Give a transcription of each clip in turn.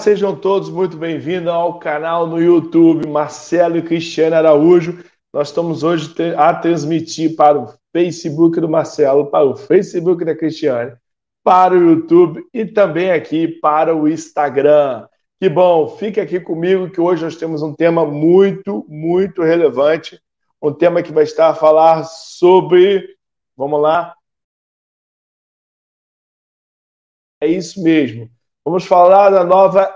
Sejam todos muito bem-vindos ao canal no YouTube Marcelo e Cristiano Araújo. Nós estamos hoje a transmitir para o Facebook do Marcelo, para o Facebook da Cristiane, para o YouTube e também aqui para o Instagram. Que bom, fique aqui comigo que hoje nós temos um tema muito, muito relevante, um tema que vai estar a falar sobre, vamos lá, é isso mesmo Vamos falar da nova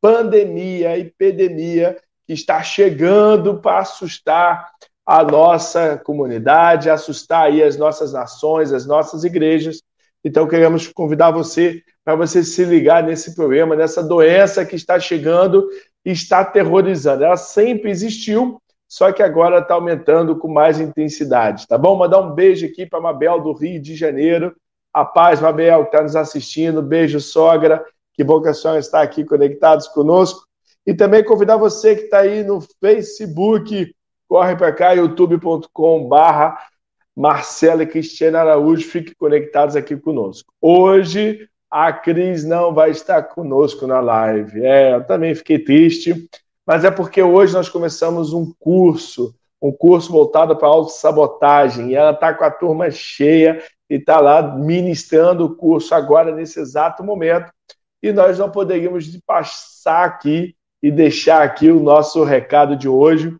pandemia, epidemia que está chegando para assustar a nossa comunidade, assustar aí as nossas nações, as nossas igrejas. Então queremos convidar você para você se ligar nesse problema, nessa doença que está chegando e está aterrorizando. Ela sempre existiu, só que agora está aumentando com mais intensidade, tá bom? Mandar um beijo aqui para a Mabel do Rio de Janeiro, a paz, Mabel, que está nos assistindo. Beijo, sogra. Que bom que a senhora está aqui conectados conosco. E também convidar você que está aí no Facebook, corre para cá, youtube.com barra Marcela e Cristiana Araújo, fiquem conectados aqui conosco. Hoje a Cris não vai estar conosco na live. É, eu também fiquei triste, mas é porque hoje nós começamos um curso, um curso voltado para autossabotagem, e ela está com a turma cheia e está lá ministrando o curso agora, nesse exato momento. E nós não poderíamos passar aqui e deixar aqui o nosso recado de hoje,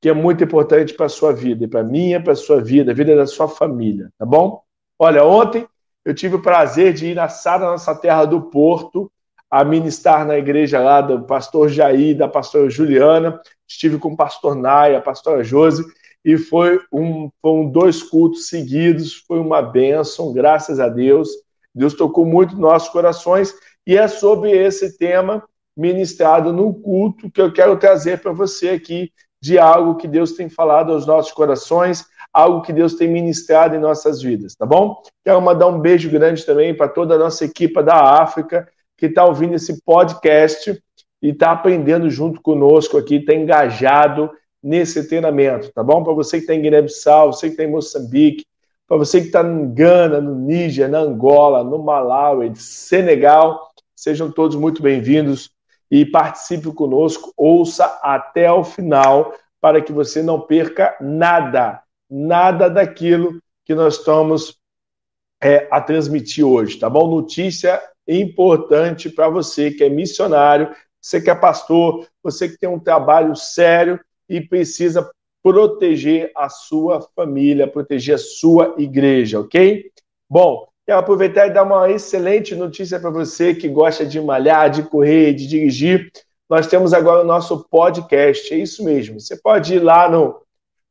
que é muito importante para a sua vida, e para a minha, para a sua vida, a vida da sua família, tá bom? Olha, ontem eu tive o prazer de ir na Sara, nossa terra do Porto, a ministrar na igreja lá do pastor Jair, da pastora Juliana, estive com o pastor Naya, a pastora Josi, e foi um, foram dois cultos seguidos, foi uma bênção, graças a Deus. Deus tocou muito nos nossos corações e é sobre esse tema ministrado no culto que eu quero trazer para você aqui de algo que Deus tem falado aos nossos corações, algo que Deus tem ministrado em nossas vidas, tá bom? Quero mandar um beijo grande também para toda a nossa equipe da África que está ouvindo esse podcast e está aprendendo junto conosco aqui, está engajado nesse treinamento, tá bom? Para você que está em Guiné-Bissau, você que está em Moçambique, para você que está em Gana, no Níger, na Angola, no Malawi, Senegal, sejam todos muito bem-vindos e participe conosco, ouça até o final para que você não perca nada, nada daquilo que nós estamos é, a transmitir hoje, tá bom? Notícia importante para você que é missionário, você que é pastor, você que tem um trabalho sério e precisa proteger a sua família, proteger a sua igreja, ok? Bom, quero aproveitar e dar uma excelente notícia para você que gosta de malhar, de correr, de dirigir. Nós temos agora o nosso podcast, é isso mesmo. Você pode ir lá no,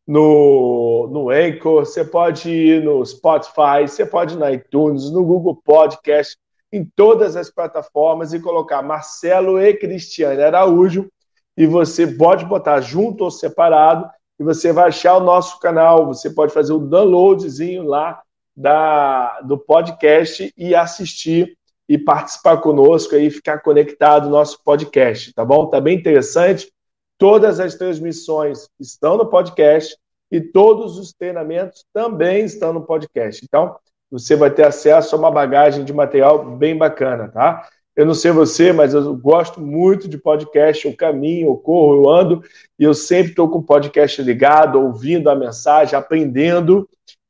no, no Anchor, você pode ir no Spotify, você pode ir no iTunes, no Google Podcast, em todas as plataformas e colocar Marcelo e Cristiane Araújo e você pode botar junto ou separado e você vai achar o nosso canal. Você pode fazer o downloadzinho lá da, do podcast e assistir e participar conosco aí, ficar conectado no nosso podcast, tá bom? Tá bem interessante. Todas as transmissões estão no podcast e todos os treinamentos também estão no podcast. Então, você vai ter acesso a uma bagagem de material bem bacana, tá? Eu não sei você, mas eu gosto muito de podcast. Eu caminho, eu corro, eu ando e eu sempre estou com o podcast ligado, ouvindo a mensagem, aprendendo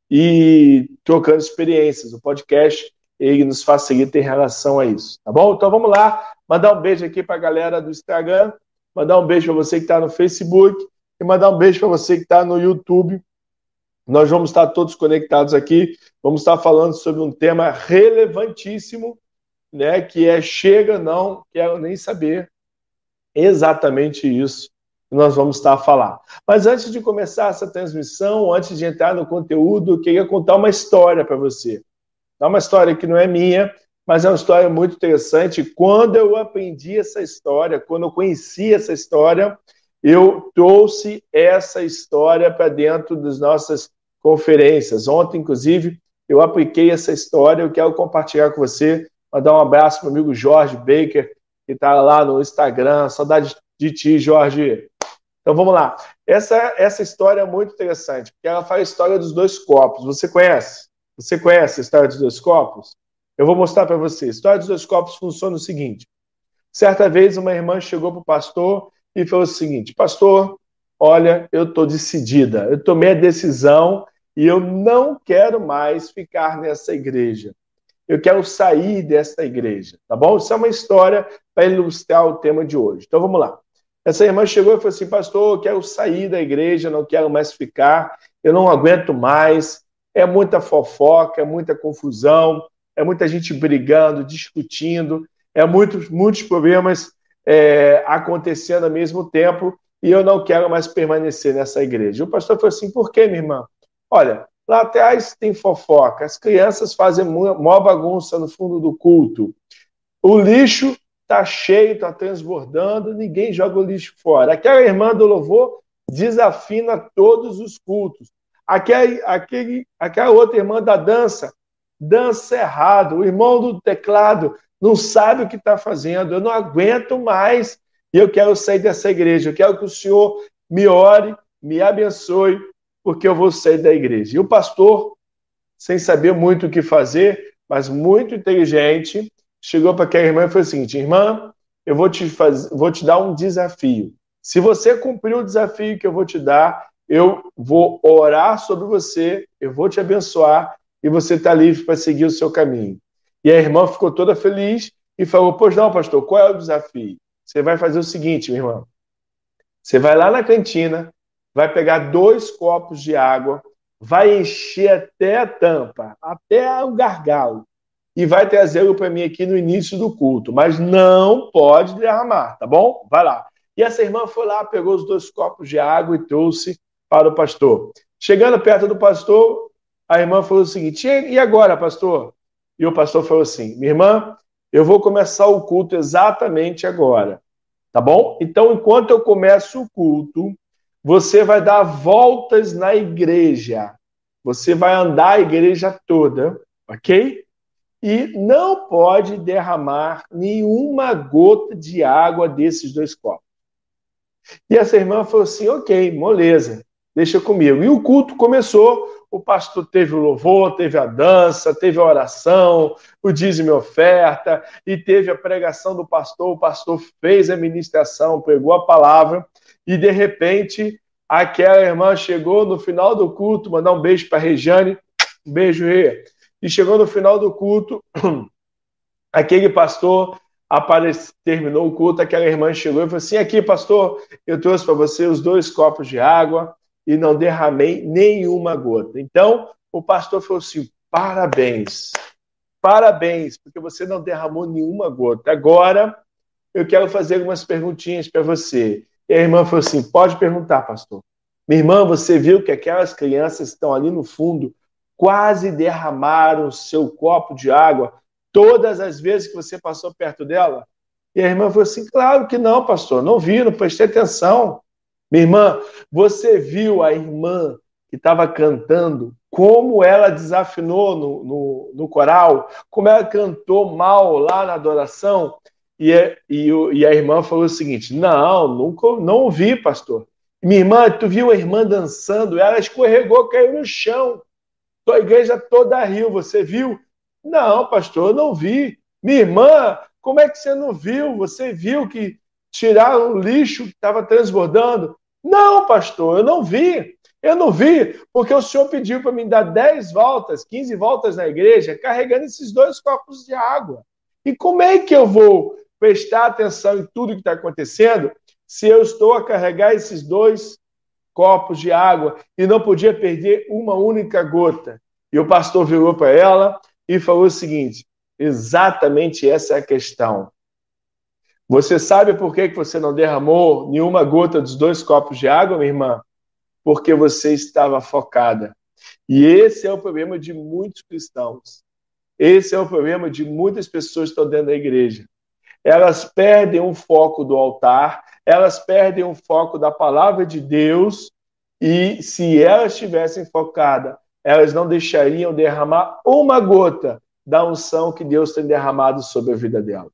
e trocando experiências. O podcast ele nos facilita em relação a isso, tá bom? Então vamos lá, mandar um beijo aqui para a galera do Instagram, mandar um beijo para você que está no Facebook e mandar um beijo para você que está no YouTube. Nós vamos estar todos conectados aqui, vamos estar falando sobre um tema relevantíssimo né, que é chega, não quero nem saber exatamente isso que nós vamos estar a falar. Mas antes de começar essa transmissão, antes de entrar no conteúdo, eu queria contar uma história para você. É uma história que não é minha, mas é uma história muito interessante. Quando eu aprendi essa história, quando eu conheci essa história, eu trouxe essa história para dentro das nossas conferências. Ontem, inclusive, eu apliquei essa história, eu quero compartilhar com você Mandar um abraço para o amigo Jorge Baker, que está lá no Instagram. Saudade de ti, Jorge. Então vamos lá. Essa, essa história é muito interessante, porque ela fala a história dos dois copos. Você conhece? Você conhece a história dos dois copos? Eu vou mostrar para você. A história dos dois copos funciona o seguinte: Certa vez, uma irmã chegou para o pastor e falou o seguinte: Pastor, olha, eu estou decidida, eu tomei a decisão e eu não quero mais ficar nessa igreja. Eu quero sair dessa igreja, tá bom? Isso é uma história para ilustrar o tema de hoje. Então vamos lá. Essa irmã chegou e falou assim: Pastor, eu quero sair da igreja, não quero mais ficar, eu não aguento mais. É muita fofoca, é muita confusão, é muita gente brigando, discutindo, é muitos, muitos problemas é, acontecendo ao mesmo tempo e eu não quero mais permanecer nessa igreja. O pastor falou assim: por quê, minha irmã? Olha, lá atrás tem fofoca, as crianças fazem maior bagunça no fundo do culto, o lixo está cheio, está transbordando, ninguém joga o lixo fora. Aquela irmã do louvor desafina todos os cultos. Aquela, aquele, aquela outra irmã da dança dança errado. O irmão do teclado não sabe o que está fazendo. Eu não aguento mais e eu quero sair dessa igreja. Eu quero que o Senhor me ore, me abençoe, porque eu vou sair da igreja. E o pastor, sem saber muito o que fazer, mas muito inteligente, chegou para aquela irmã e falou o seguinte: Irmã, eu vou te, faz... vou te dar um desafio. Se você cumprir o desafio que eu vou te dar, eu vou orar sobre você, eu vou te abençoar e você está livre para seguir o seu caminho. E a irmã ficou toda feliz e falou: Pois não, pastor, qual é o desafio? Você vai fazer o seguinte, minha irmã. Você vai lá na cantina, vai pegar dois copos de água, vai encher até a tampa, até o gargalo, e vai trazê-lo para mim aqui no início do culto. Mas não pode derramar, tá bom? Vai lá. E essa irmã foi lá, pegou os dois copos de água e trouxe para o pastor. Chegando perto do pastor, a irmã falou o seguinte: e agora, pastor? E o pastor falou assim: minha irmã, eu vou começar o culto exatamente agora, tá bom? Então, enquanto eu começo o culto, você vai dar voltas na igreja. Você vai andar a igreja toda, ok? E não pode derramar nenhuma gota de água desses dois copos. E essa irmã falou assim: ok, moleza, deixa comigo. E o culto começou o pastor teve o louvor, teve a dança, teve a oração, o dízimo e oferta, e teve a pregação do pastor. O pastor fez a ministração, pregou a palavra, e de repente aquela irmã chegou no final do culto, mandar um beijo para a Regiane, um beijo, Rê. E chegou no final do culto, aquele pastor aparece, terminou o culto, aquela irmã chegou e falou assim: aqui, pastor, eu trouxe para você os dois copos de água e não derramei nenhuma gota. Então, o pastor falou assim: parabéns, parabéns, porque você não derramou nenhuma gota. Agora, eu quero fazer algumas perguntinhas para você. E a irmã falou assim: pode perguntar, pastor. Minha irmã, você viu que aquelas crianças que estão ali no fundo quase derramaram seu copo de água todas as vezes que você passou perto dela? E a irmã falou assim: claro que não, pastor, não vi, não prestei atenção. Minha irmã, você viu a irmã que estava cantando, como ela desafinou no, no, no, coral, como ela cantou mal lá na adoração? E, e, e a irmã falou o seguinte: Não, nunca não ouvi, pastor. Minha irmã, tu viu a irmã dançando, ela escorregou, caiu no chão. A igreja toda riu, você viu? Não, pastor, eu não vi. Minha irmã, como é que você não viu? Você viu que tirar o lixo que estava transbordando. Não, pastor, eu não vi. Eu não vi, porque o senhor pediu para me dar 10 voltas, 15 voltas na igreja, carregando esses dois copos de água. E como é que eu vou prestar atenção em tudo que está acontecendo se eu estou a carregar esses dois copos de água e não podia perder uma única gota? E o pastor virou para ela e falou o seguinte: exatamente essa é a questão. Você sabe por que você não derramou nenhuma gota dos dois copos de água, minha irmã? Porque você estava focada. E esse é o problema de muitos cristãos. Esse é o problema de muitas pessoas que estão dentro da igreja. Elas perdem o foco do altar, elas perdem o foco da palavra de Deus, e se elas estivessem focadas, elas não deixariam derramar uma gota da unção que Deus tem derramado sobre a vida dela.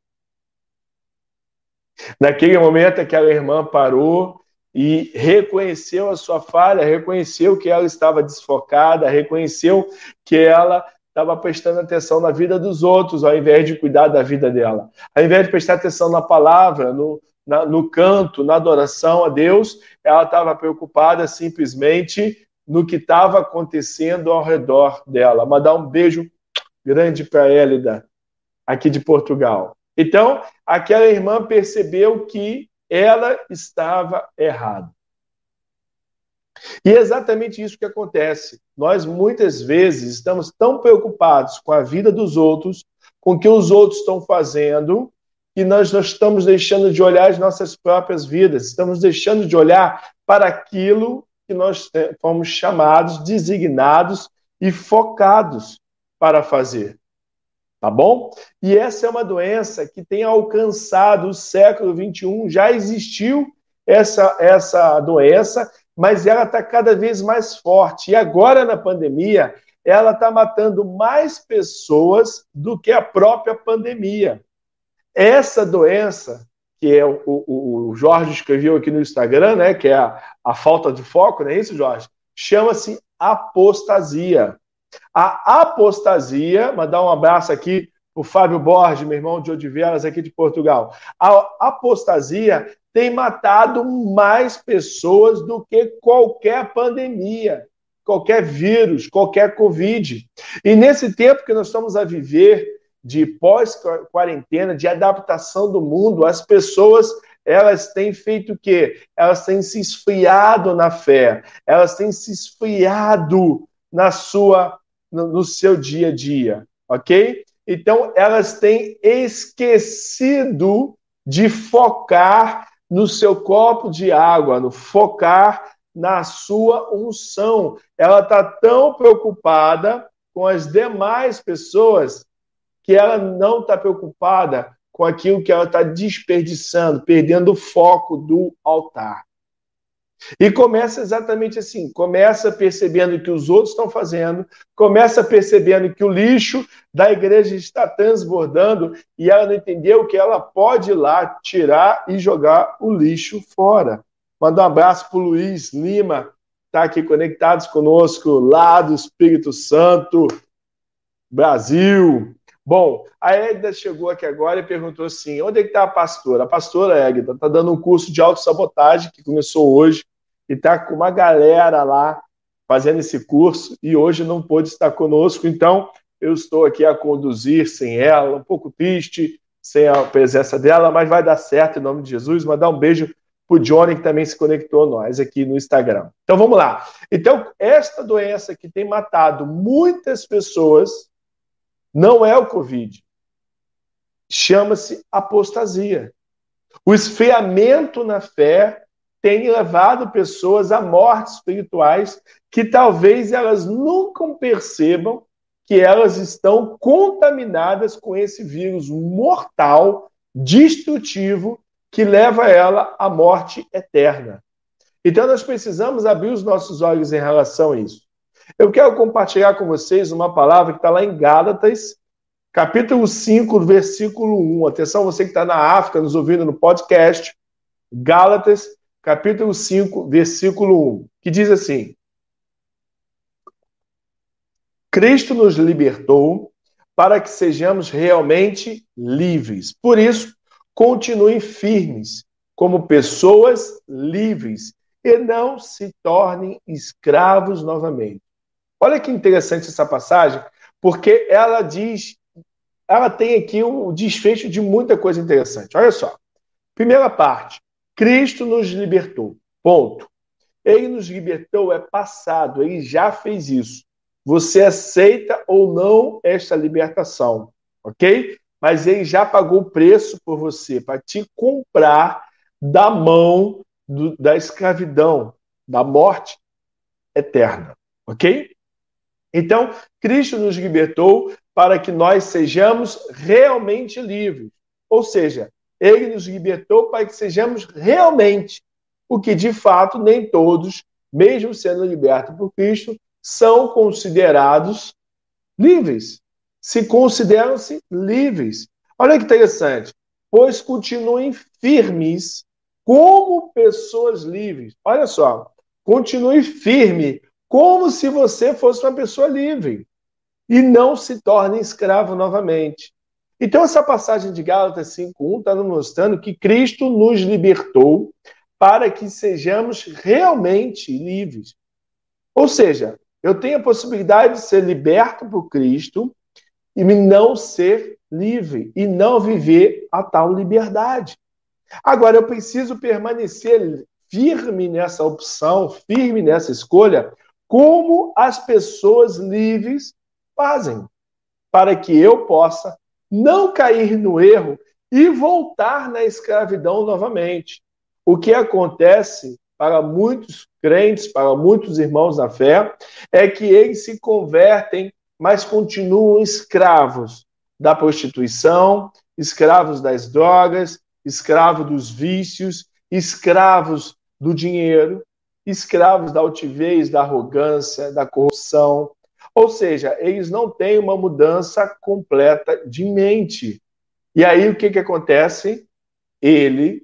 Naquele momento, aquela irmã parou e reconheceu a sua falha, reconheceu que ela estava desfocada, reconheceu que ela estava prestando atenção na vida dos outros, ao invés de cuidar da vida dela. Ao invés de prestar atenção na palavra, no, na, no canto, na adoração a Deus, ela estava preocupada simplesmente no que estava acontecendo ao redor dela. Mandar um beijo grande para a Hélida, aqui de Portugal. Então, aquela irmã percebeu que ela estava errada. E é exatamente isso que acontece. Nós muitas vezes estamos tão preocupados com a vida dos outros, com o que os outros estão fazendo, que nós não estamos deixando de olhar as nossas próprias vidas, estamos deixando de olhar para aquilo que nós fomos chamados, designados e focados para fazer. Tá bom? E essa é uma doença que tem alcançado o século XXI, já existiu essa, essa doença, mas ela está cada vez mais forte. E agora, na pandemia, ela está matando mais pessoas do que a própria pandemia. Essa doença, que é o, o, o Jorge escreveu aqui no Instagram, né, que é a, a falta de foco, não é isso, Jorge? Chama-se apostasia. A apostasia, mandar um abraço aqui o Fábio Borges, meu irmão de Odivelas, aqui de Portugal. A apostasia tem matado mais pessoas do que qualquer pandemia, qualquer vírus, qualquer Covid. E nesse tempo que nós estamos a viver de pós-quarentena, de adaptação do mundo, as pessoas elas têm feito o quê? Elas têm se esfriado na fé, elas têm se esfriado na sua, no, seu dia a dia, ok? Então elas têm esquecido de focar no seu copo de água, no focar na sua unção. Ela está tão preocupada com as demais pessoas que ela não está preocupada com aquilo que ela está desperdiçando, perdendo o foco do altar. E começa exatamente assim: começa percebendo o que os outros estão fazendo, começa percebendo que o lixo da igreja está transbordando e ela não entendeu que ela pode ir lá tirar e jogar o lixo fora. Manda um abraço para o Luiz Lima, está aqui conectados conosco, lá do Espírito Santo, Brasil. Bom, a Égida chegou aqui agora e perguntou assim: onde é que está a pastora? A pastora Égida está dando um curso de autossabotagem que começou hoje e está com uma galera lá fazendo esse curso e hoje não pôde estar conosco, então eu estou aqui a conduzir sem ela, um pouco triste sem a presença dela, mas vai dar certo em nome de Jesus. Mandar um beijo para o Johnny, que também se conectou a nós aqui no Instagram. Então vamos lá. Então, esta doença que tem matado muitas pessoas não é o Covid. Chama-se apostasia. O esfriamento na fé tem levado pessoas a mortes espirituais que talvez elas nunca percebam que elas estão contaminadas com esse vírus mortal, destrutivo, que leva ela à morte eterna. Então nós precisamos abrir os nossos olhos em relação a isso. Eu quero compartilhar com vocês uma palavra que está lá em Gálatas, capítulo 5, versículo 1. Atenção, você que está na África, nos ouvindo no podcast, Gálatas, capítulo 5, versículo 1, que diz assim: Cristo nos libertou para que sejamos realmente livres. Por isso, continuem firmes como pessoas livres e não se tornem escravos novamente. Olha que interessante essa passagem, porque ela diz, ela tem aqui um desfecho de muita coisa interessante. Olha só. Primeira parte, Cristo nos libertou. Ponto. Ele nos libertou é passado, ele já fez isso. Você aceita ou não esta libertação, ok? Mas ele já pagou o preço por você, para te comprar da mão do, da escravidão, da morte eterna, ok? Então, Cristo nos libertou para que nós sejamos realmente livres. Ou seja, ele nos libertou para que sejamos realmente o que de fato nem todos, mesmo sendo libertos por Cristo, são considerados livres. Se consideram-se livres. Olha que interessante. Pois continuem firmes como pessoas livres. Olha só. Continue firme como se você fosse uma pessoa livre. e não se tornem escravo novamente. Então, essa passagem de Gálatas 5.1 está nos mostrando que Cristo nos libertou para que sejamos realmente livres. Ou seja, eu tenho a possibilidade de ser liberto por Cristo e não ser livre e não viver a tal liberdade. Agora, eu preciso permanecer firme nessa opção, firme nessa escolha, como as pessoas livres fazem, para que eu possa não cair no erro e voltar na escravidão novamente. O que acontece para muitos crentes, para muitos irmãos da fé, é que eles se convertem, mas continuam escravos da prostituição, escravos das drogas, escravos dos vícios, escravos do dinheiro, escravos da altivez, da arrogância, da corrupção. Ou seja, eles não têm uma mudança completa de mente. E aí o que, que acontece? Ele,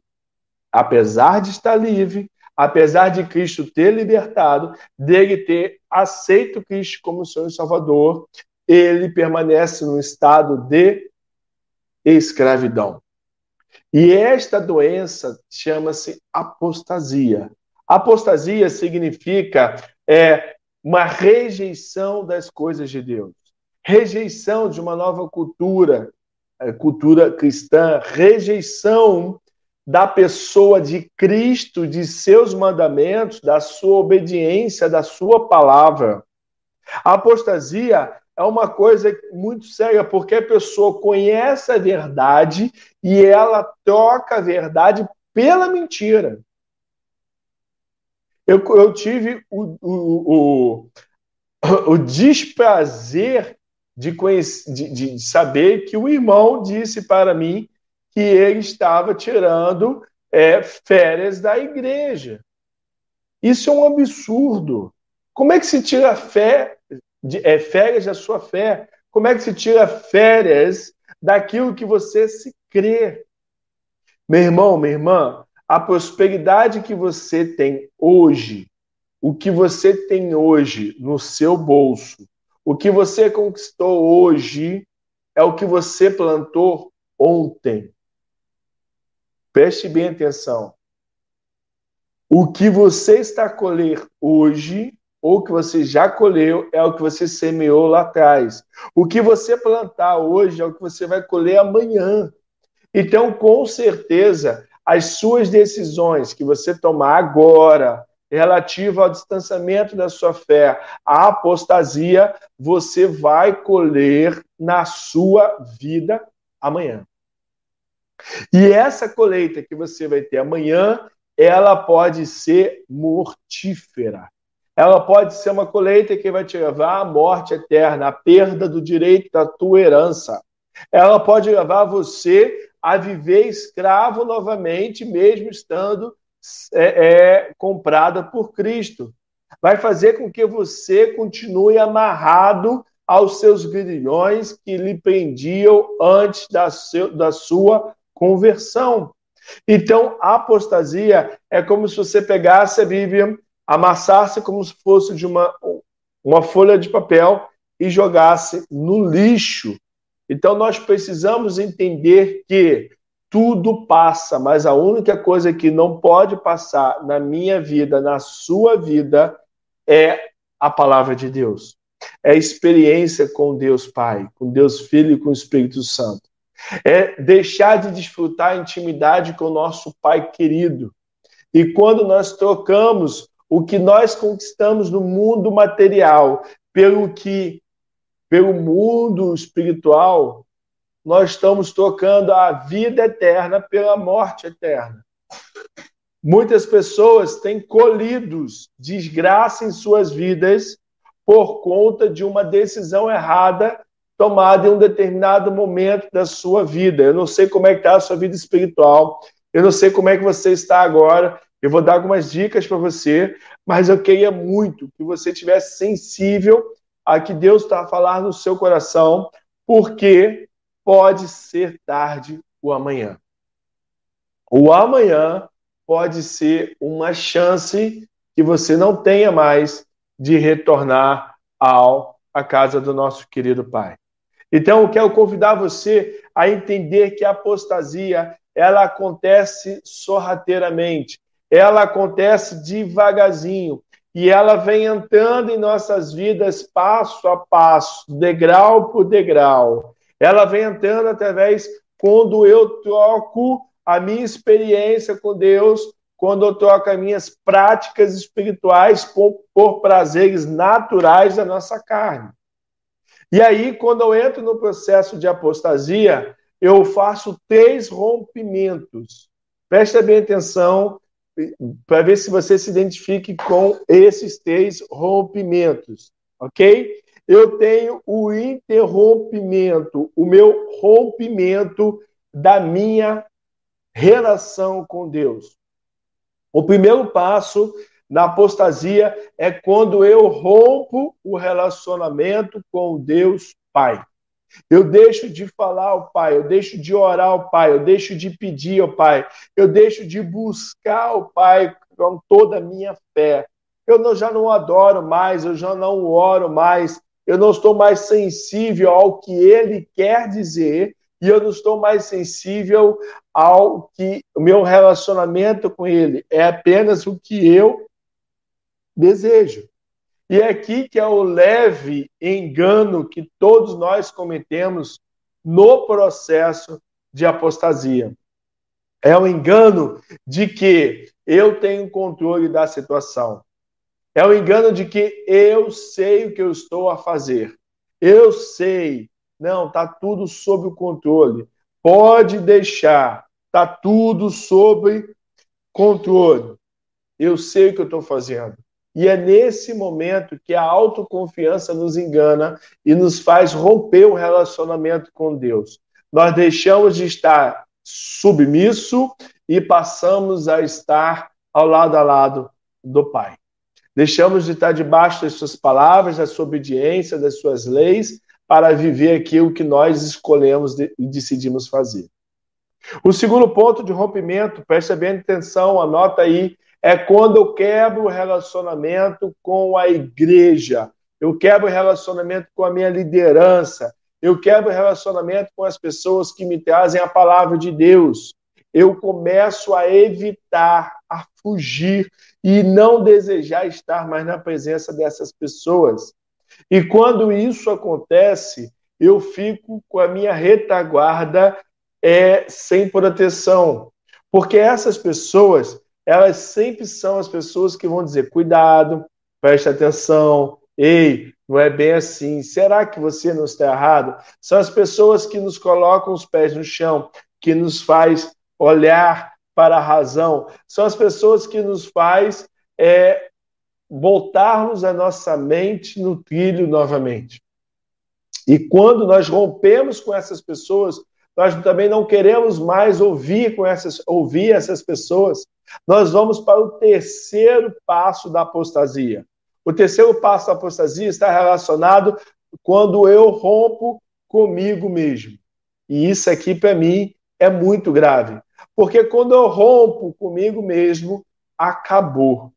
apesar de estar livre, apesar de Cristo ter libertado, dele ter aceito Cristo como Senhor e Salvador, ele permanece no estado de escravidão. E esta doença chama-se apostasia. Apostasia significa é, uma rejeição das coisas de Deus, rejeição de uma nova cultura, é, cultura cristã, rejeição da pessoa de Cristo, de seus mandamentos, da sua obediência, da sua palavra. A apostasia é uma coisa muito séria, porque a pessoa conhece a verdade e ela troca a verdade pela mentira. Eu, eu tive o, o, o, o desprazer de, conhecer, de, de saber que o irmão disse para mim que ele estava tirando é, férias da igreja. Isso é um absurdo. Como é que se tira fé, de, é, férias da sua fé? Como é que se tira férias daquilo que você se crê? Meu irmão, minha irmã, a prosperidade que você tem hoje, o que você tem hoje no seu bolso, o que você conquistou hoje, é o que você plantou ontem. Preste bem atenção. O que você está a colher hoje, ou que você já colheu, é o que você semeou lá atrás. O que você plantar hoje é o que você vai colher amanhã. Então, com certeza, as suas decisões que você tomar agora, relativa ao distanciamento da sua fé, à apostasia, você vai colher na sua vida amanhã. E essa colheita que você vai ter amanhã, ela pode ser mortífera. Ela pode ser uma colheita que vai te levar à morte eterna, à perda do direito da tua herança. Ela pode levar você a viver escravo novamente, mesmo estando é, é, comprada por Cristo. Vai fazer com que você continue amarrado aos seus grilhões que lhe prendiam antes da, seu, da sua conversão. Então, a apostasia é como se você pegasse a Bíblia, amassasse como se fosse de uma, uma folha de papel e jogasse no lixo. Então, nós precisamos entender que tudo passa, mas a única coisa que não pode passar na minha vida, na sua vida, é a palavra de Deus. É experiência com Deus Pai, com Deus Filho e com o Espírito Santo é deixar de desfrutar a intimidade com o nosso Pai querido. E quando nós trocamos o que nós conquistamos no mundo material pelo que pelo mundo espiritual, nós estamos trocando a vida eterna pela morte eterna. Muitas pessoas têm colhidos desgraça em suas vidas por conta de uma decisão errada tomada em um determinado momento da sua vida. Eu não sei como é que está a sua vida espiritual, eu não sei como é que você está agora. Eu vou dar algumas dicas para você, mas eu queria muito que você tivesse sensível a que Deus está a falar no seu coração, porque pode ser tarde o amanhã. O amanhã pode ser uma chance que você não tenha mais de retornar ao a casa do nosso querido Pai. Então, eu quero convidar você a entender que a apostasia ela acontece sorrateiramente, ela acontece devagarzinho e ela vem entrando em nossas vidas passo a passo, degrau por degrau. Ela vem entrando através quando eu troco a minha experiência com Deus, quando eu troco as minhas práticas espirituais por, por prazeres naturais da nossa carne. E aí, quando eu entro no processo de apostasia, eu faço três rompimentos. Presta bem atenção para ver se você se identifique com esses três rompimentos, ok? Eu tenho o interrompimento, o meu rompimento da minha relação com Deus. O primeiro passo na apostasia é quando eu rompo o relacionamento com Deus Pai. Eu deixo de falar ao Pai, eu deixo de orar ao Pai, eu deixo de pedir ao Pai, eu deixo de buscar ao Pai com toda a minha fé. Eu não, já não adoro mais, eu já não oro mais, eu não estou mais sensível ao que Ele quer dizer. E eu não estou mais sensível ao que o meu relacionamento com Ele é apenas o que eu desejo. E é aqui que é o leve engano que todos nós cometemos no processo de apostasia. É o engano de que eu tenho controle da situação. É o engano de que eu sei o que eu estou a fazer. Eu sei. Não, tá tudo sob o controle. Pode deixar. Tá tudo sob controle. Eu sei o que eu estou fazendo. E é nesse momento que a autoconfiança nos engana e nos faz romper o relacionamento com Deus. Nós deixamos de estar submisso e passamos a estar ao lado a lado do Pai. Deixamos de estar debaixo das suas palavras, da sua obediência, das suas leis, para viver aquilo que nós escolhemos e decidimos fazer. O segundo ponto de rompimento, preste bem atenção, anota aí, é quando eu quebro o relacionamento com a igreja, eu quebro o relacionamento com a minha liderança, eu quebro o relacionamento com as pessoas que me trazem a palavra de Deus. Eu começo a evitar, a fugir e não desejar estar mais na presença dessas pessoas. E quando isso acontece, eu fico com a minha retaguarda é, sem proteção. Porque essas pessoas, elas sempre são as pessoas que vão dizer: cuidado, preste atenção, ei, não é bem assim. Será que você não está errado? São as pessoas que nos colocam os pés no chão, que nos faz olhar para a razão. São as pessoas que nos faz é, voltarmos a nossa mente no trilho novamente. E quando nós rompemos com essas pessoas, nós também não queremos mais ouvir com essas ouvir essas pessoas. Nós vamos para o terceiro passo da apostasia. O terceiro passo da apostasia está relacionado quando eu rompo comigo mesmo. E isso aqui para mim é muito grave, porque quando eu rompo comigo mesmo, acabou.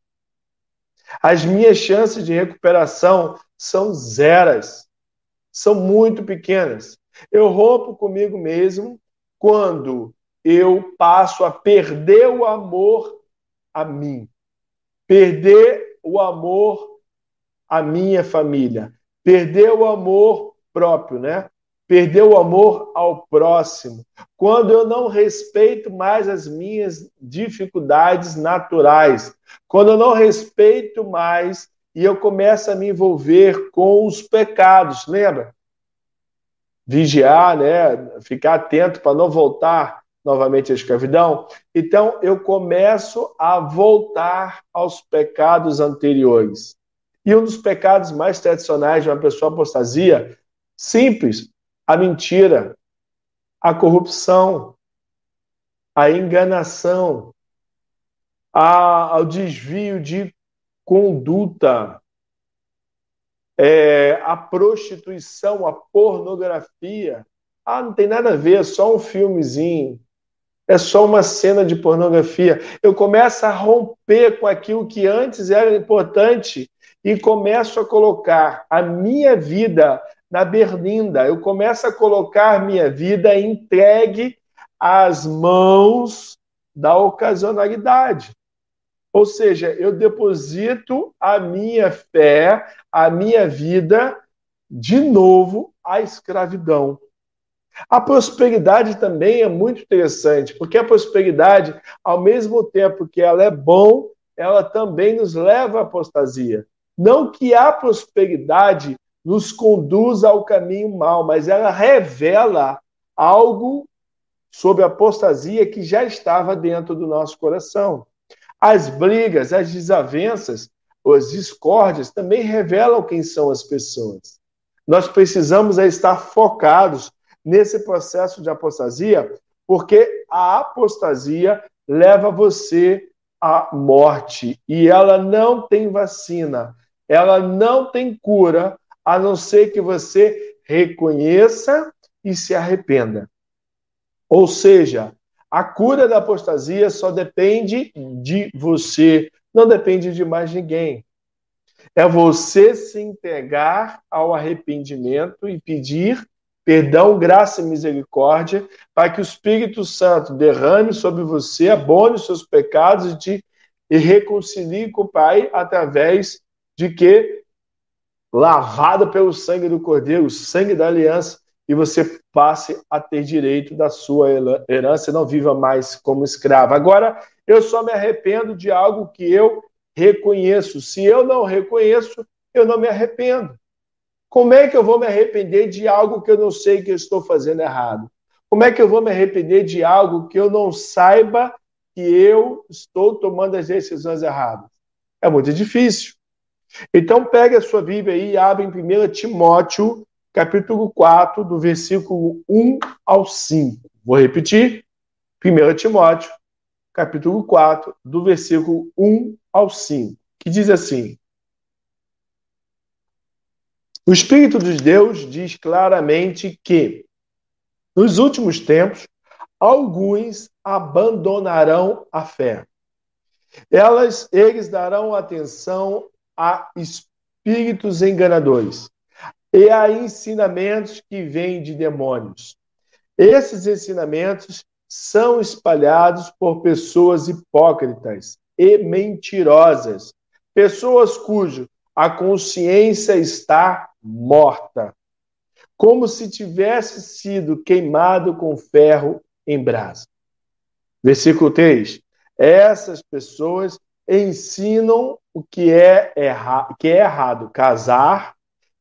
As minhas chances de recuperação são zeras, são muito pequenas. Eu rompo comigo mesmo quando eu passo a perder o amor a mim, perder o amor à minha família, perder o amor próprio, né? Perder o amor ao próximo. Quando eu não respeito mais as minhas dificuldades naturais, quando eu não respeito mais e eu começo a me envolver com os pecados, lembra? vigiar, né, ficar atento para não voltar novamente à escravidão. Então, eu começo a voltar aos pecados anteriores. E um dos pecados mais tradicionais de uma pessoa apostasia, simples, a mentira, a corrupção, a enganação, a, ao desvio de conduta, é, a prostituição, a pornografia. Ah, não tem nada a ver, só um filmezinho. É só uma cena de pornografia. Eu começo a romper com aquilo que antes era importante e começo a colocar a minha vida na berlinda, eu começo a colocar minha vida entregue às mãos da ocasionalidade. Ou seja, eu deposito a minha fé, a minha vida, de novo à escravidão. A prosperidade também é muito interessante, porque a prosperidade, ao mesmo tempo que ela é bom, ela também nos leva à apostasia. Não que a prosperidade nos conduza ao caminho mal, mas ela revela algo sobre a apostasia que já estava dentro do nosso coração. As brigas, as desavenças, as discórdias também revelam quem são as pessoas. Nós precisamos estar focados nesse processo de apostasia, porque a apostasia leva você à morte e ela não tem vacina, ela não tem cura, a não ser que você reconheça e se arrependa. Ou seja, a cura da apostasia só depende de você, não depende de mais ninguém. É você se entregar ao arrependimento e pedir perdão, graça e misericórdia, para que o Espírito Santo derrame sobre você, abone os seus pecados e te e reconcilie com o Pai através de que lavado pelo sangue do Cordeiro, o sangue da aliança, e você passe a ter direito da sua herança e não viva mais como escravo. Agora, eu só me arrependo de algo que eu reconheço. Se eu não reconheço, eu não me arrependo. Como é que eu vou me arrepender de algo que eu não sei que eu estou fazendo errado? Como é que eu vou me arrepender de algo que eu não saiba que eu estou tomando as decisões erradas? É muito difícil. Então, pegue a sua Bíblia aí e abre em 1 Timóteo, capítulo 4, do versículo 1 ao 5. Vou repetir. 1 Timóteo, capítulo 4, do versículo 1 ao 5, que diz assim: O Espírito de Deus diz claramente que, nos últimos tempos, alguns abandonarão a fé. Elas, eles darão atenção a espíritos enganadores e a ensinamentos que vêm de demônios. Esses ensinamentos são espalhados por pessoas hipócritas e mentirosas, pessoas cujo a consciência está morta, como se tivesse sido queimado com ferro em brasa. Versículo 3. Essas pessoas ensinam o que é, erra que é errado casar,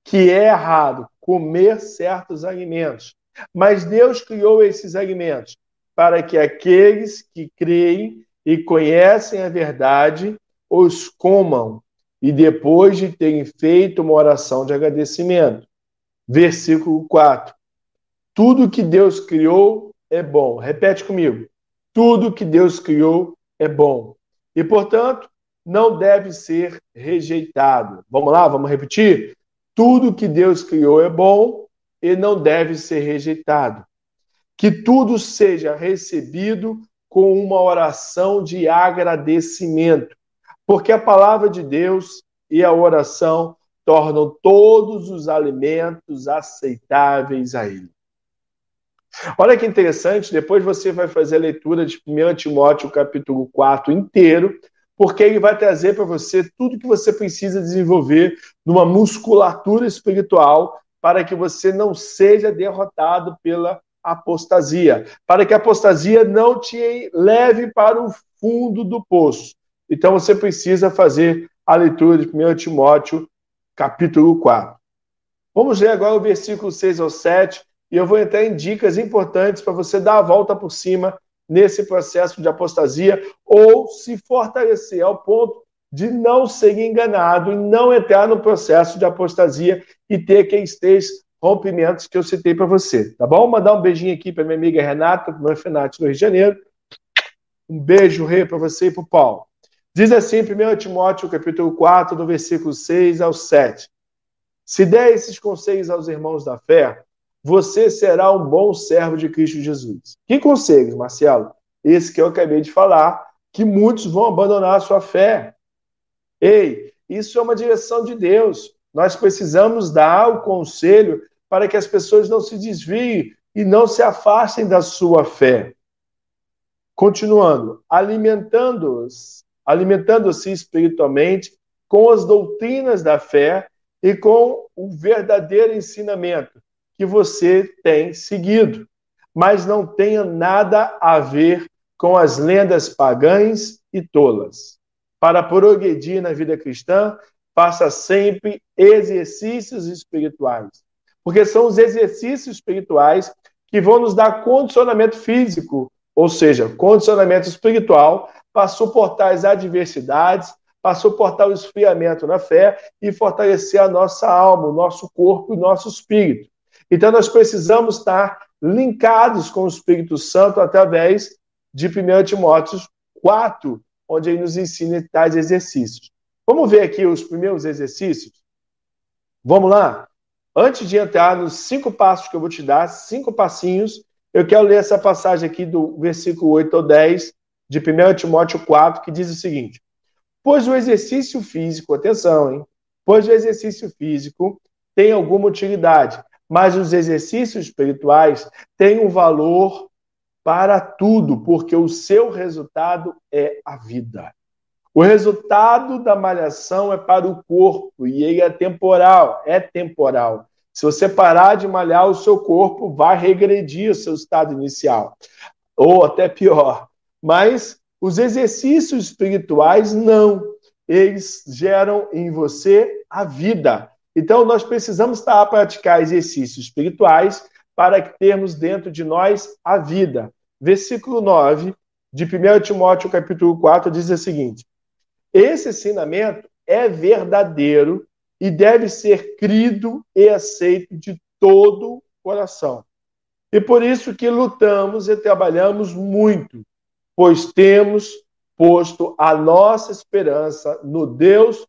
que é errado comer certos alimentos. Mas Deus criou esses alimentos para que aqueles que creem e conhecem a verdade os comam e depois de terem feito uma oração de agradecimento. Versículo 4. Tudo que Deus criou é bom. Repete comigo. Tudo que Deus criou é bom. E, portanto, não deve ser rejeitado. Vamos lá, vamos repetir? Tudo que Deus criou é bom e não deve ser rejeitado. Que tudo seja recebido com uma oração de agradecimento, porque a palavra de Deus e a oração tornam todos os alimentos aceitáveis a Ele. Olha que interessante, depois você vai fazer a leitura de 1 Timóteo capítulo 4 inteiro, porque ele vai trazer para você tudo que você precisa desenvolver numa musculatura espiritual para que você não seja derrotado pela apostasia, para que a apostasia não te leve para o fundo do poço. Então você precisa fazer a leitura de 1 Timóteo, capítulo 4. Vamos ler agora o versículo 6 ao 7, e eu vou entrar em dicas importantes para você dar a volta por cima nesse processo de apostasia ou se fortalecer ao ponto de não ser enganado e não entrar no processo de apostasia e ter aqueles três rompimentos que eu citei para você, tá bom? Mandar um beijinho aqui para minha amiga Renata, no Orfanato do Rio de Janeiro. Um beijo, rei, para você e para o Paulo. Diz assim, 1 Timóteo, capítulo 4, do versículo 6 ao 7. Se der esses conselhos aos irmãos da fé, você será um bom servo de Cristo Jesus. Que conselhos, Marcelo? Esse que eu acabei de falar, que muitos vão abandonar a sua fé. Ei, isso é uma direção de Deus. Nós precisamos dar o conselho para que as pessoas não se desviem e não se afastem da sua fé. Continuando, alimentando-os, alimentando-se espiritualmente com as doutrinas da fé e com o verdadeiro ensinamento que você tem seguido, mas não tenha nada a ver com as lendas pagãs e tolas. Para progredir na vida cristã, faça sempre exercícios espirituais, porque são os exercícios espirituais que vão nos dar condicionamento físico, ou seja, condicionamento espiritual para suportar as adversidades, para suportar o esfriamento na fé e fortalecer a nossa alma, o nosso corpo e o nosso espírito. Então, nós precisamos estar linkados com o Espírito Santo através de 1 Timóteo 4, onde ele nos ensina tais exercícios. Vamos ver aqui os primeiros exercícios? Vamos lá? Antes de entrar nos cinco passos que eu vou te dar, cinco passinhos, eu quero ler essa passagem aqui do versículo 8 ao 10 de 1 Timóteo 4, que diz o seguinte: Pois o exercício físico, atenção, hein? Pois o exercício físico tem alguma utilidade, mas os exercícios espirituais têm um valor para tudo, porque o seu resultado é a vida. O resultado da malhação é para o corpo e ele é temporal, é temporal. Se você parar de malhar, o seu corpo vai regredir o seu estado inicial, ou até pior. Mas os exercícios espirituais não. Eles geram em você a vida. Então, nós precisamos estar a praticar exercícios espirituais para termos dentro de nós a vida. Versículo 9 de 1 Timóteo, capítulo 4, diz o seguinte: Esse ensinamento é verdadeiro e deve ser crido e aceito de todo coração. E por isso que lutamos e trabalhamos muito pois temos posto a nossa esperança no Deus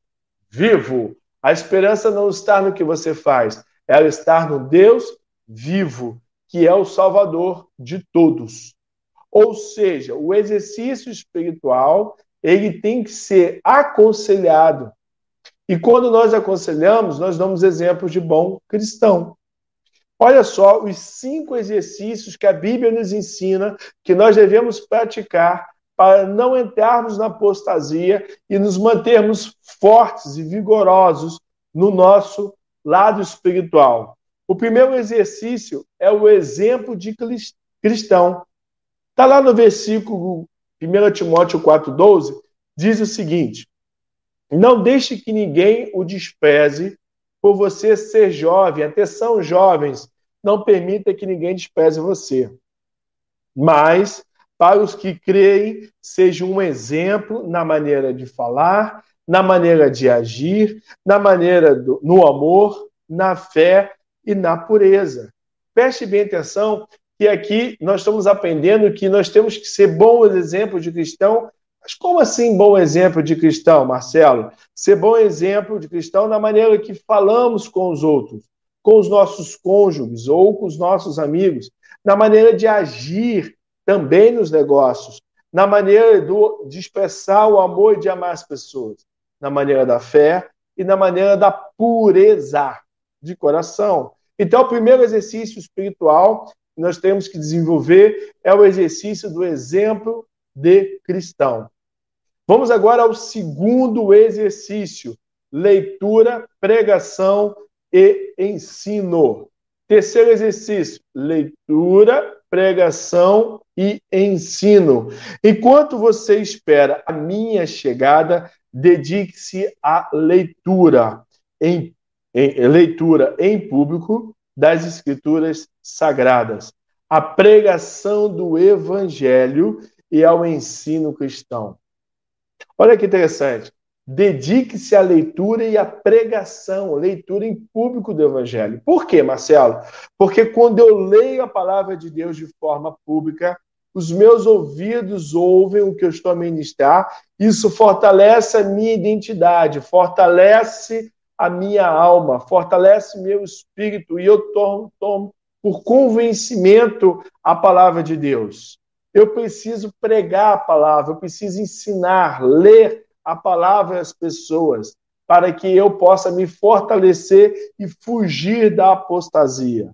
vivo. A esperança não está no que você faz, ela está no Deus vivo, que é o Salvador de todos. Ou seja, o exercício espiritual, ele tem que ser aconselhado. E quando nós aconselhamos, nós damos exemplos de bom cristão. Olha só os cinco exercícios que a Bíblia nos ensina que nós devemos praticar para não entrarmos na apostasia e nos mantermos fortes e vigorosos no nosso lado espiritual. O primeiro exercício é o exemplo de cristão. Está lá no versículo 1 Timóteo 4,12, diz o seguinte: Não deixe que ninguém o despreze por você ser jovem, atenção, jovens, não permita que ninguém despreze você. Mas, para os que creem, seja um exemplo na maneira de falar, na maneira de agir, na maneira do, no amor, na fé e na pureza. Preste bem atenção que aqui nós estamos aprendendo que nós temos que ser bons exemplos de cristão mas como assim bom exemplo de cristão, Marcelo? Ser bom exemplo de cristão na maneira que falamos com os outros, com os nossos cônjuges ou com os nossos amigos, na maneira de agir também nos negócios, na maneira do, de expressar o amor e de amar as pessoas, na maneira da fé e na maneira da pureza de coração. Então, o primeiro exercício espiritual que nós temos que desenvolver é o exercício do exemplo de cristão. Vamos agora ao segundo exercício: leitura, pregação e ensino. Terceiro exercício: leitura, pregação e ensino. Enquanto você espera a minha chegada, dedique-se à leitura, em, em, leitura em público das escrituras sagradas, a pregação do evangelho e ao ensino cristão. Olha que interessante. Dedique-se à leitura e à pregação, leitura em público do Evangelho. Por quê, Marcelo? Porque quando eu leio a palavra de Deus de forma pública, os meus ouvidos ouvem o que eu estou a ministrar, isso fortalece a minha identidade, fortalece a minha alma, fortalece meu espírito e eu tomo, tomo por convencimento a palavra de Deus. Eu preciso pregar a palavra, eu preciso ensinar, ler a palavra às pessoas, para que eu possa me fortalecer e fugir da apostasia.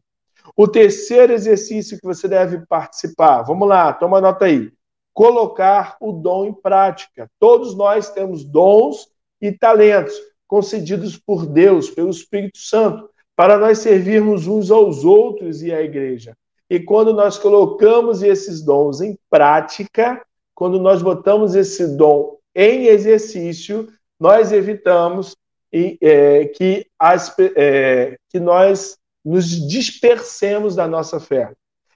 O terceiro exercício que você deve participar, vamos lá, toma nota aí. Colocar o dom em prática. Todos nós temos dons e talentos concedidos por Deus, pelo Espírito Santo, para nós servirmos uns aos outros e à igreja. E quando nós colocamos esses dons em prática, quando nós botamos esse dom em exercício, nós evitamos é, que, as, é, que nós nos dispersemos da nossa fé.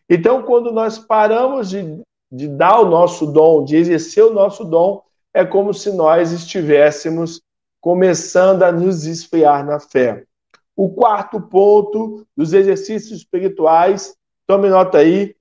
Então, quando nós paramos de, de dar o nosso dom, de exercer o nosso dom, é como se nós estivéssemos começando a nos esfriar na fé. O quarto ponto dos exercícios espirituais, tome nota aí,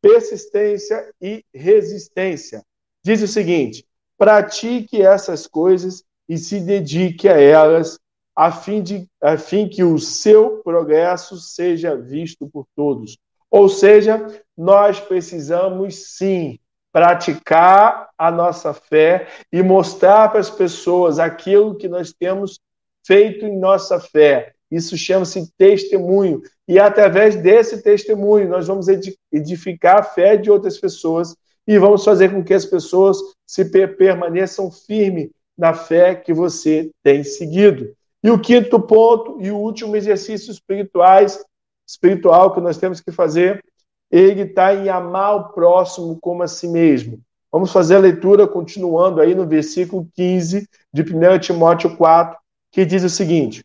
persistência e resistência. Diz o seguinte: pratique essas coisas e se dedique a elas, a fim, de, a fim que o seu progresso seja visto por todos. Ou seja, nós precisamos sim praticar a nossa fé e mostrar para as pessoas aquilo que nós temos feito em nossa fé. Isso chama-se testemunho. E através desse testemunho, nós vamos edificar a fé de outras pessoas e vamos fazer com que as pessoas se permaneçam firmes na fé que você tem seguido. E o quinto ponto e o último exercício espirituais, espiritual que nós temos que fazer ele está em amar o próximo como a si mesmo. Vamos fazer a leitura continuando aí no versículo 15 de 1 Timóteo 4, que diz o seguinte: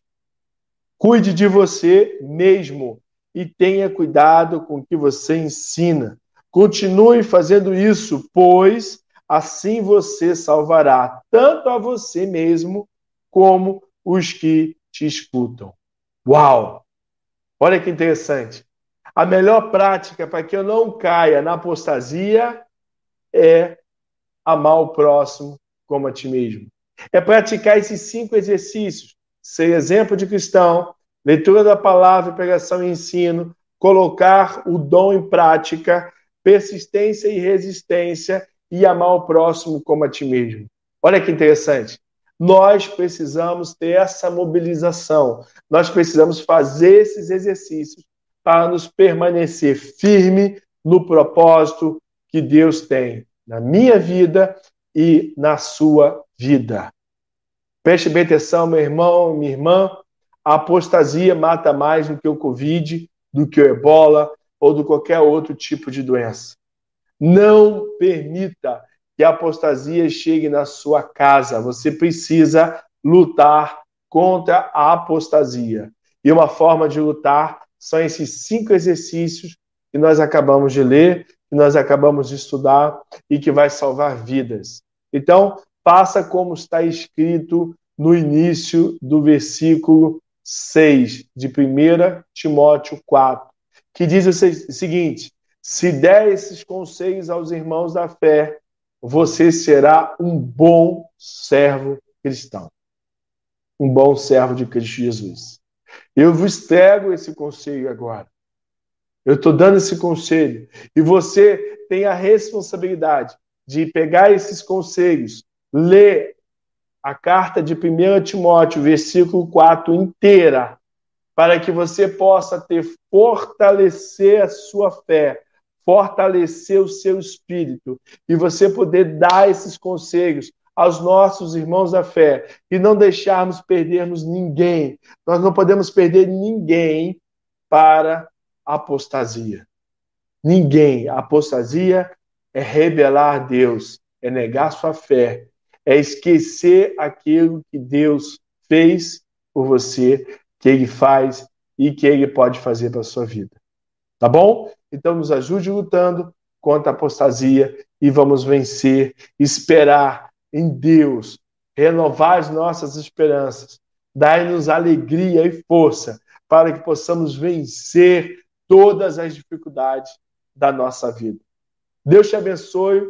Cuide de você mesmo e tenha cuidado com o que você ensina. Continue fazendo isso, pois assim você salvará tanto a você mesmo como os que te escutam. Uau! Olha que interessante. A melhor prática para que eu não caia na apostasia é amar o próximo como a ti mesmo. É praticar esses cinco exercícios: ser exemplo de cristão, leitura da palavra, pregação e ensino, colocar o dom em prática, persistência e resistência e amar o próximo como a ti mesmo. Olha que interessante. Nós precisamos ter essa mobilização, nós precisamos fazer esses exercícios para nos permanecer firme no propósito que Deus tem na minha vida e na sua vida. Preste bem atenção, meu irmão, minha irmã. A apostasia mata mais do que o Covid, do que o ebola ou do qualquer outro tipo de doença. Não permita que a apostasia chegue na sua casa. Você precisa lutar contra a apostasia. E uma forma de lutar são esses cinco exercícios que nós acabamos de ler, que nós acabamos de estudar e que vai salvar vidas. Então, faça como está escrito no início do versículo 6 de 1 Timóteo 4, que diz o seguinte: Se der esses conselhos aos irmãos da fé, você será um bom servo cristão. Um bom servo de Cristo Jesus. Eu vos entrego esse conselho agora. Eu estou dando esse conselho. E você tem a responsabilidade de pegar esses conselhos, ler a carta de 1 Timóteo, versículo 4 inteira, para que você possa ter fortalecer a sua fé, fortalecer o seu espírito e você poder dar esses conselhos aos nossos irmãos da fé e não deixarmos perdermos ninguém. Nós não podemos perder ninguém para a apostasia. Ninguém. A apostasia é rebelar a Deus, é negar sua fé, é esquecer aquilo que Deus fez por você, que ele faz e que ele pode fazer para a sua vida. Tá bom? Então nos ajude lutando contra a apostasia e vamos vencer, esperar em Deus, renovar as nossas esperanças, dai-nos alegria e força para que possamos vencer todas as dificuldades da nossa vida. Deus te abençoe,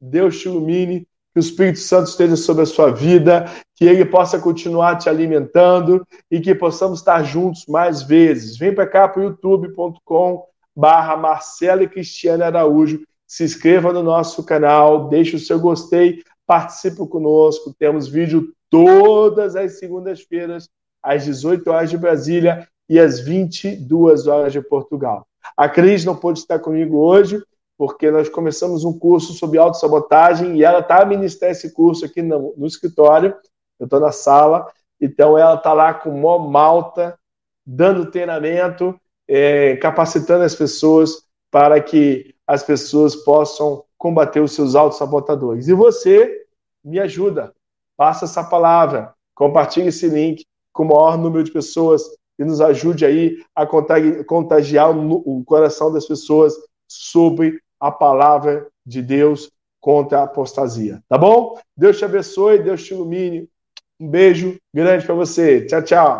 Deus te ilumine, que o Espírito Santo esteja sobre a sua vida, que ele possa continuar te alimentando e que possamos estar juntos mais vezes. Vem para cá para youtube.com barra Marcela e Cristiane Araújo, se inscreva no nosso canal, deixe o seu gostei, participe conosco. Temos vídeo todas as segundas-feiras, às 18 horas de Brasília e às 22 horas de Portugal. A Cris não pôde estar comigo hoje, porque nós começamos um curso sobre autossabotagem e ela está a ministrar esse curso aqui no, no escritório. Eu estou na sala, então ela está lá com mó malta, dando treinamento, é, capacitando as pessoas para que as pessoas possam combater os seus autossabotadores. E você me ajuda, passa essa palavra, compartilhe esse link com o maior número de pessoas e nos ajude aí a contagiar o coração das pessoas sobre a palavra de Deus contra a apostasia. Tá bom? Deus te abençoe, Deus te ilumine. Um beijo grande para você. Tchau, tchau.